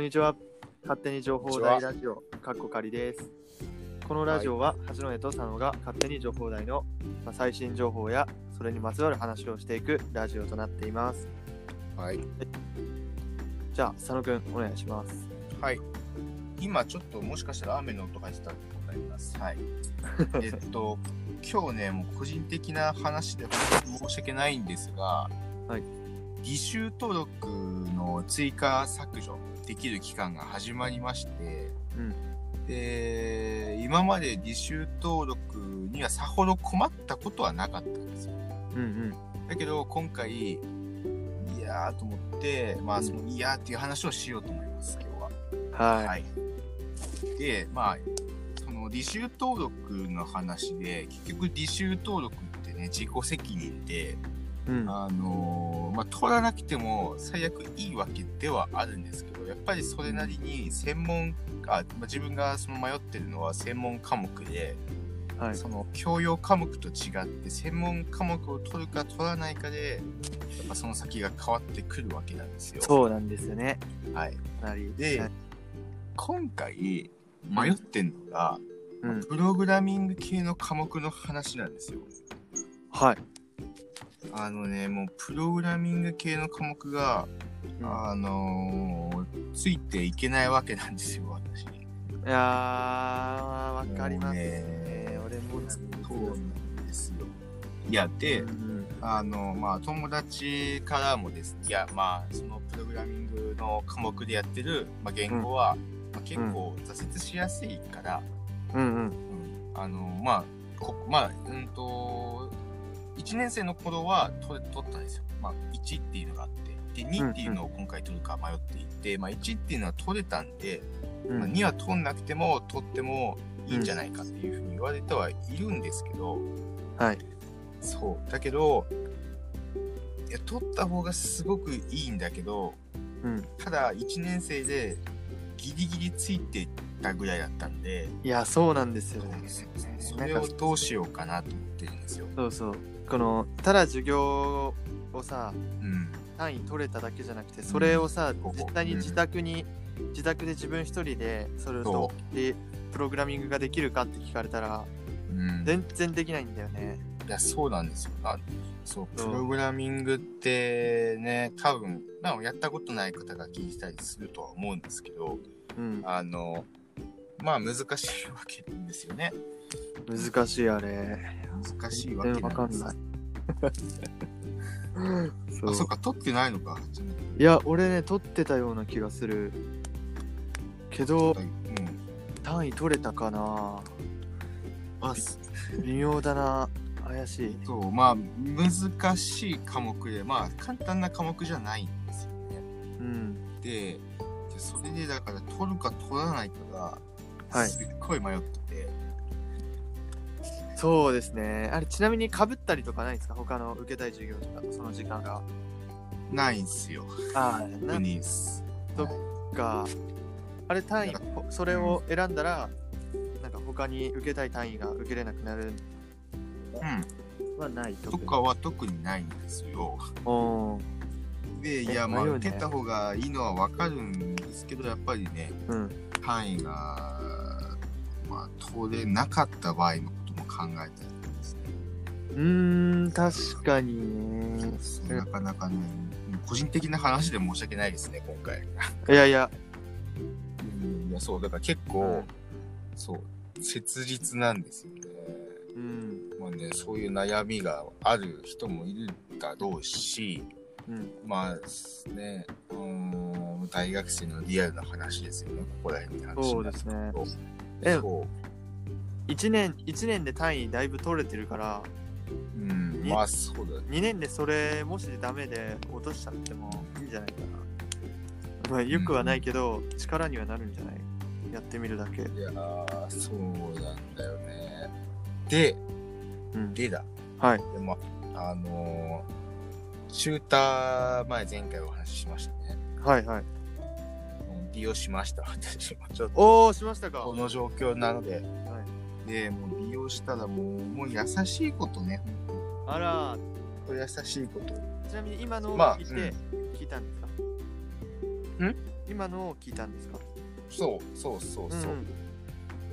こんにちは。勝手に情報大ラジオ、かっこかりです。このラジオは、八戸と佐野が勝手に情報大の、まあ、最新情報や、それにまつわる話をしていくラジオとなっています。はい。じゃあ、佐野くん、お願いします。はい。今ちょっともしかしたら雨の音がしてたらございます。はい。えっと、今日ね、もう個人的な話で申し訳ないんですが、はい。履修登録の追加削除できる期間が始まりまして、うんで、今まで履修登録にはさほど困ったことはなかったんですよ。うんだけど今回、いやーと思って、まあそのいやーっていう話をしようと思います、今日は。うん。はい。はい。で、まあ、その履修登録の話で、結局履修登録ってね、自己責任で、うん。あのーまあ、取らなくても最悪いいわけではあるんですけど、やっぱりそれなりに専門、あまあ、自分がその迷ってるのは専門科目で、はい。その教養科目と違って専門科目を取るか取らないかで、やっぱその先が変わってくるわけなんですよ。そうなんですよね。はい。かなり。ではい今回迷ってんのが、うん。プログラミング系の科目の話なんですよ。はい。あのね、もうプログラミング系の科目が、うんあのーついていけないわけなんですよ、私。いやー、わかりますねね。俺もそうなんですよ。いや、で、うんあの、まあ、友達からもですいや、まあ、そのプログラミングの科目でやってる、まあ、言語は、まあ、結構挫折しやすいから、うんうん。うんあの、まあ、こまあ、うんと、1年生の頃は取れ取ったんですよ。まあ、1っていうのがあって。で、2っていうのを今回取るか迷っていて、まあ、1っていうのは取れたんで、うんまあ、2は取んなくても取ってもいいんじゃないかっていうふうに言われてはいるんですけど、はい。そう。だけど、いや、取った方がすごくいいんだけど、うん。ただ、1年生でギリギリついてたぐらいだったんで、いや、そうなんですよね。それをどうしようかなと思ってるんですよ。そうそう。この、ただ授業をさ、うん。単位取れただけじゃなくて、それをさ、ここ実際に自宅に、自宅で自分一人で、それと、で、プログラミングができるかって聞かれたら、うん、全然できないんだよね。いや、そうなんですよ。あそう、プログラミングってね、多分、まあ、やったことない方が聞いたりするとは思うんですけど、うん。あの、まあ、難しいわけですよね。難しいあれ。難しいわ全けなんです然わかんない。そうあ、そっか、取ってないのか。いや、俺ね、取ってたような気がする。けど、うん。単位取れたかなあ、微妙だな。怪しい。そう、まあ、難しい科目で、まあ、簡単な科目じゃないんですよね。うん。で、でそれでだから、取るか取らないかが、はいすっごい迷ってて、そうですね。あれ、ちなみに被ったりとかないですか？他の受けたい授業とかとその時間が。ないんすよ。ああ、なんにす。そっはいか。あれ、単位それを選んだら、なんか他に受けたい単位が受けれなくなるうん。はないとかは特にないんですよ。おーで、いえや、まあ、迷うね受けた方がいいのはわかるんですけど、やっぱりね、うん。単位が、まあ、取れなかった場合も考えたりですね。うーん、確かにね。なかなかね、個人的な話で申し訳ないですね、今回。いやいや、いや、そう、だから結構、そう、切実なんですよね。うん。まあね、そういう悩みがある人もいるだろうし、うん。まあね、うーん、大学生のリアルな話ですよね、ここら辺に話そうですね。え。1年、一年で単位だいぶ取れてるから、うん、にまあそうだね。2年でそれ、もしダメで落としちゃってもいいんじゃないかな。まあ、よくはないけど、力にはなるんじゃない？やってみるだけ。いやー、そうなんだよね。で、うん。でだ。はい。でも、あのー、シューター前前回お話ししましたね。はいはい。利用しました、私も。ちょっと、おー、しましたか。この状況なので。はい、で、もう利用したらもう、もう優しいことね。あら、と優しいこと。ちなみに今のをまあ聞いて、うん。聞いたんですか？今のを聞いたんですか？そうそうそうそう。ん。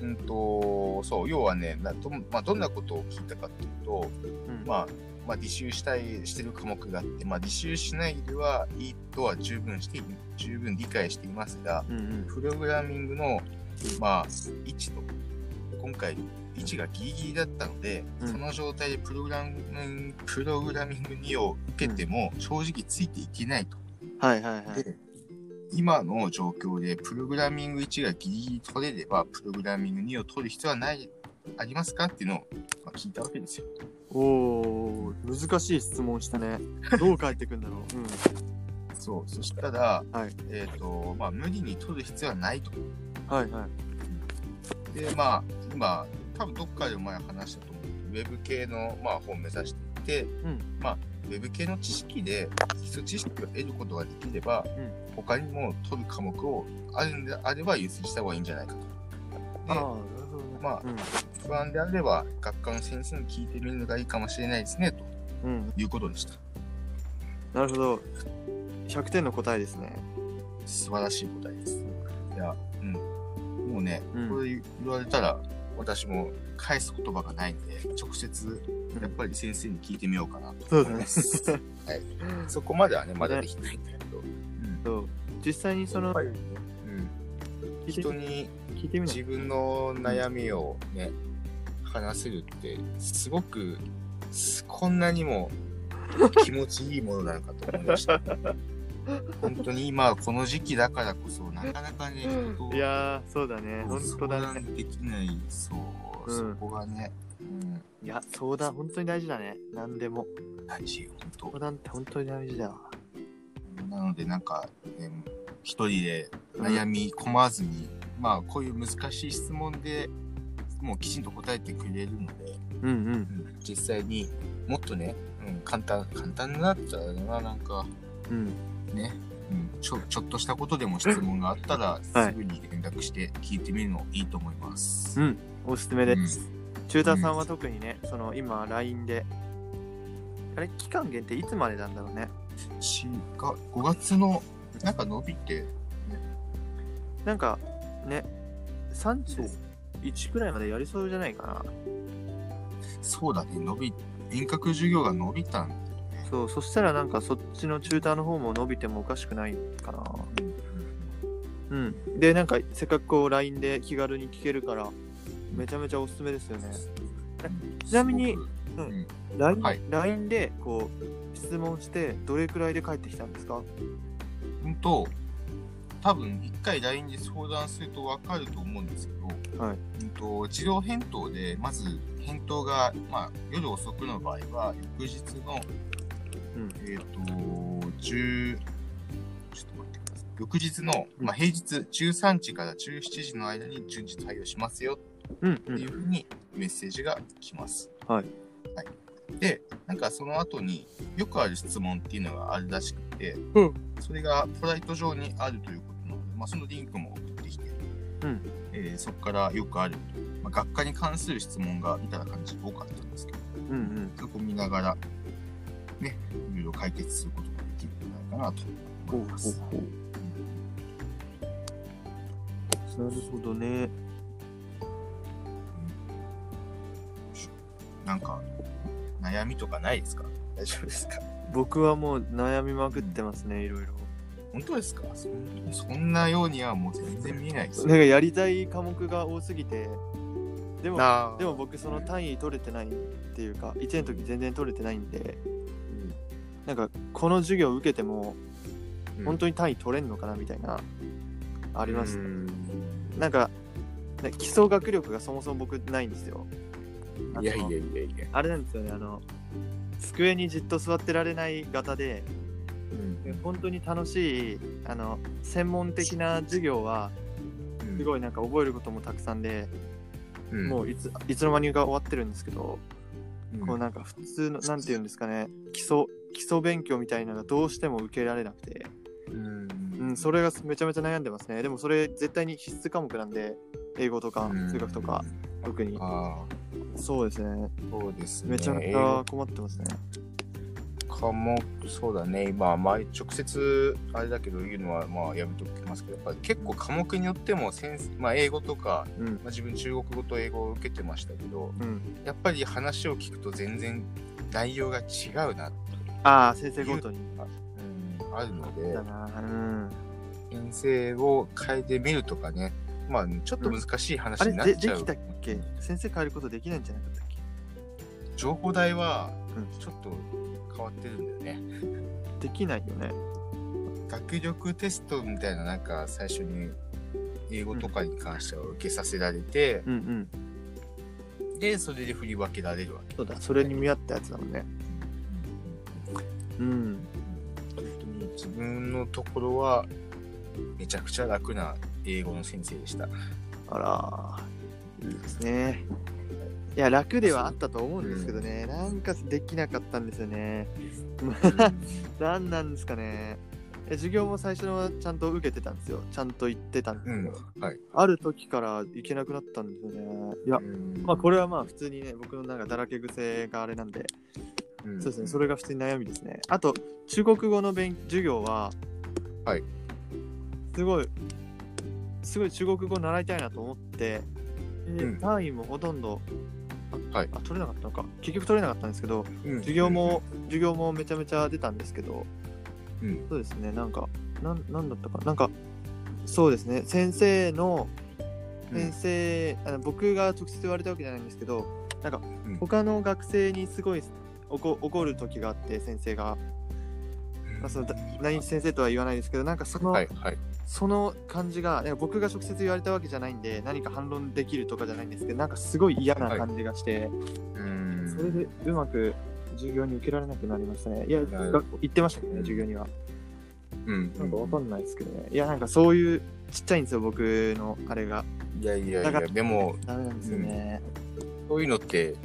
う。んと、そう、要はね、など,、まあ、どんなことを聞いたかっていうと、うん。まあ、まあ、履修したい、してる科目があって、まあ、履修しないではいいとは十分してい、十分理解していますが、うんうん。プログラミングの、まあ、位置と、今回、位置がギリギリだったので、うんその状態でプログラミング、プログラミング2を受けても、正直ついていけないと。はいはいはい。で今の状況でプログラミング1がギリギリ取れれば、プログラミング2を取る必要はない、ありますかっていうのを、まあ、聞いたわけですよ。おー、難しい質問したね。どう返ってくんだろう。そう。そしたら、はいえっ、と、まあ、無理に取る必要はないと。うん。はいはい。で、まあ、今、多分どっかで前話したと思う。ウェブ系の、まあ、本を目指していて、うんまあ、ウェブ系の知識で基礎知識を得ることができれば、うん他にも取る科目をあるんであれば優先した方がいいんじゃないかと。でほどね。まあ不安であれば、学科の先生に聞いてみるのがいいかもしれないですね、とうん。うん。いうことでした。なるほど。100点の答えですね。素晴らしい答えです。いや、うん。もうね、うんこれ言われたら、私も返す言葉がないので、直接、やっぱり先生に聞いてみようかなと思います。はい。そこまではね、まだできないんだけど。うんそう。実際にその、うん、人に聞いてみない自分の悩みをね、話せるって、すごく、すこんなにも気持ちいいものなのかと思いました。本当に今、この時期だからこそ、なかなかね、いやー、そうだね。本当だね。相談できない、そう、うんそこがね、うん、いや、相談、本当に大事だね。何でも。大事、本相談って本当に大事だ。なので、なんか、ね、一人で悩み込まずに、まあ、こういう難しい質問でもうきちんと答えてくれるので、うんうん。うん実際にもっとね、うん、簡単、簡単になっちゃうな、なんか、うん。ね、うん、ちょちょっとしたことでも質問があったら、はいすぐに連絡して聞いてみるのいいと思います。うん。おすすめです。うん中太さんは特にね、その今 LINE で、あれ、期間限定いつまでなんだろうね。しが5月のなんか伸びて、なんかね、31くらいまでやりそうじゃないかな。そうだね、伸び、遠隔授業が伸びたん。そう、そしたらなんかそっちのチューターの方も伸びてもおかしくないかな。うん。で、なんかせっかくこう LINE で気軽に聞けるから、めちゃめちゃおすすめですよね。ちなみにうん。うん。LINE,、はい。LINE でこう質問してどれくらいで返ってきたんですか？うんと、多分一回 LINE で相談すると分かると思うんですけど、はい。うんと自動返答で、まず返答が、まあ、夜遅くの場合は、翌日の、うんえっ、と、10、ちょっと待ってください。翌日の、まあ、平日13時から17時の間に順次対応しますようんうっていん。うふうにメッセージが来ます。はい。はい、で、なんかその後によくある質問っていうのがあるらしくて、うんそれがプライト上にあるということなので、まあ、そのリンクも送ってきて、うんえーそこからよくある、まあ、学科に関する質問が見たら感じ多かったんですけど、うんうん。そこ見ながら、ね、いろいろ解決することができるんじゃないかなと思います。ほうなるほどね。なんか、悩みとかないですか？大丈夫ですか？僕はもう悩みまくってますね、いろいろ。本当ですか？そんなようにはもう全然見えないです なんかやりたい科目が多すぎて、でも、でも僕その単位取れてないっていうか、1年の時全然取れてないんで、なんかこの授業受けても、本当に単位取れんのかなみたいな、あありますね。なんか、ね基礎学力がそもそも僕ないんですよ。いやいやいやいや。あれなんですよね、あの、机にじっと座ってられない型で、本当に楽しい、あの、専門的な授業は、すごいなんか覚えることもたくさんで、うんもういついつの間にか終わってるんですけど、うんこうなんか普通の、なんていうんですかね、基礎、基礎勉強みたいなのがどうしても受けられなくて、うんうん、それがめちゃめちゃ悩んでますね。でもそれ絶対に必須科目なんで、英語とかうん数学とか、特に。あそうですね。あ、そうですね。めちゃめちゃ困ってますね。科目、そうだね、まあ、まあ、直接あれだけど言うのはまあやめときますけど、やっぱり結構科目によっても先生、まあ、英語とか、うんまあ、自分中国語と英語を受けてましたけど、うんやっぱり話を聞くと全然内容が違うなって、ああ先生ごとに。うん、あるので。先生を変えてみるとかね、まあ、ちょっと難しい話になっちゃう。でできたっけ？先生変えることできないんじゃなかったっけ？情報代はうん。ちょっと変わってるんだよね。できないよね。学力テストみたいななんか最初に英語とかに関しては受けさせられて、うんうん。でそれで振り分けられるわけ。そうだそれに見合ったやつだもんねうん。本当に自分のところはめちゃくちゃ楽な英語の先生でした。あらいいですね。いや楽ではあったと思うんですけどね、なんかできなかったんですよね。何なんですかね。え授業も最初のはちゃんと受けてたんですよ。ちゃんと行ってたんですうんけど、、はい。ある時から行けなくなったんですよね。いやまあこれはまあ普通にね僕のなんかだらけ癖があれなんで、うん。そうですね。それが普通に悩みですね。あと中国語の勉授業ははい。すごいすごい中国語習いたいなと思って、でうん。単位もほとんどあ,、はい。あ取れなかったのか。結局取れなかったんですけどうん。授業も、授業もめちゃめちゃ出たんですけどうん。そうですね。なんかなんなんだったかな。んかそうですね。先生の先生、あの僕が直接言われたわけじゃないんですけどなんかうん。他の学生にすごい怒怒る時があって先生が、まあ、そのだ何先生とは言わないですけどなんかその、はいはい。その感じがなんか僕が直接言われたわけじゃないんで何か反論できるとかじゃないんですけどなんかすごい嫌な感じがして、うん。それでうまく授業に受けられなくなりましたね。いや行ってましたけどね授業には。うんなんかわかんないですけどね。いやなんかそういうちっちゃいんですよ僕のあれが。いやいやいやでも、ダメなんですよね、そういうのって、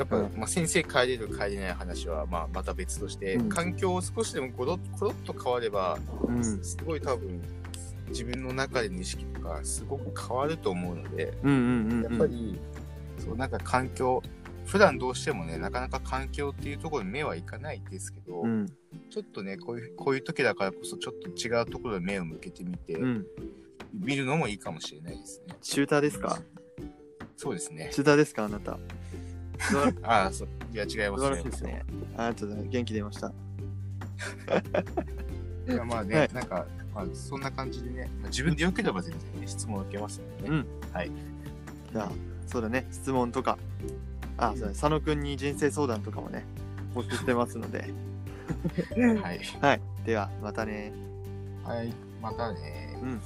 やっぱ、うん。まあ、先生変えれる変えれない話は、まあ、また別として、うん。環境を少しでもコロッコロッと変われば、うん。すごい多分、自分の中での意識とか、すごく変わると思うので、うんうんうんうん。やっぱり、そう、なんか環境、普段どうしてもね、なかなか環境っていうところに目はいかないですけど、うん。ちょっとね、こういう、こういう時だからこそ、ちょっと違うところに目を向けてみて、うん。見るのもいいかもしれないですね。シューターですか？そうですね。シューターですかあなた？ああ、そう。いや、違います素晴らしいですねああちょっと元気出ました。いやまあね、はい。なんか、まあ、そんな感じでね、まあ、自分でよければ全然ね、質問を受けますのでね。じゃあそうだね。質問とか。あそうだね。佐野くんに人生相談とかもね募集してますので。はい。はい。ではまたね。はい。またね。うん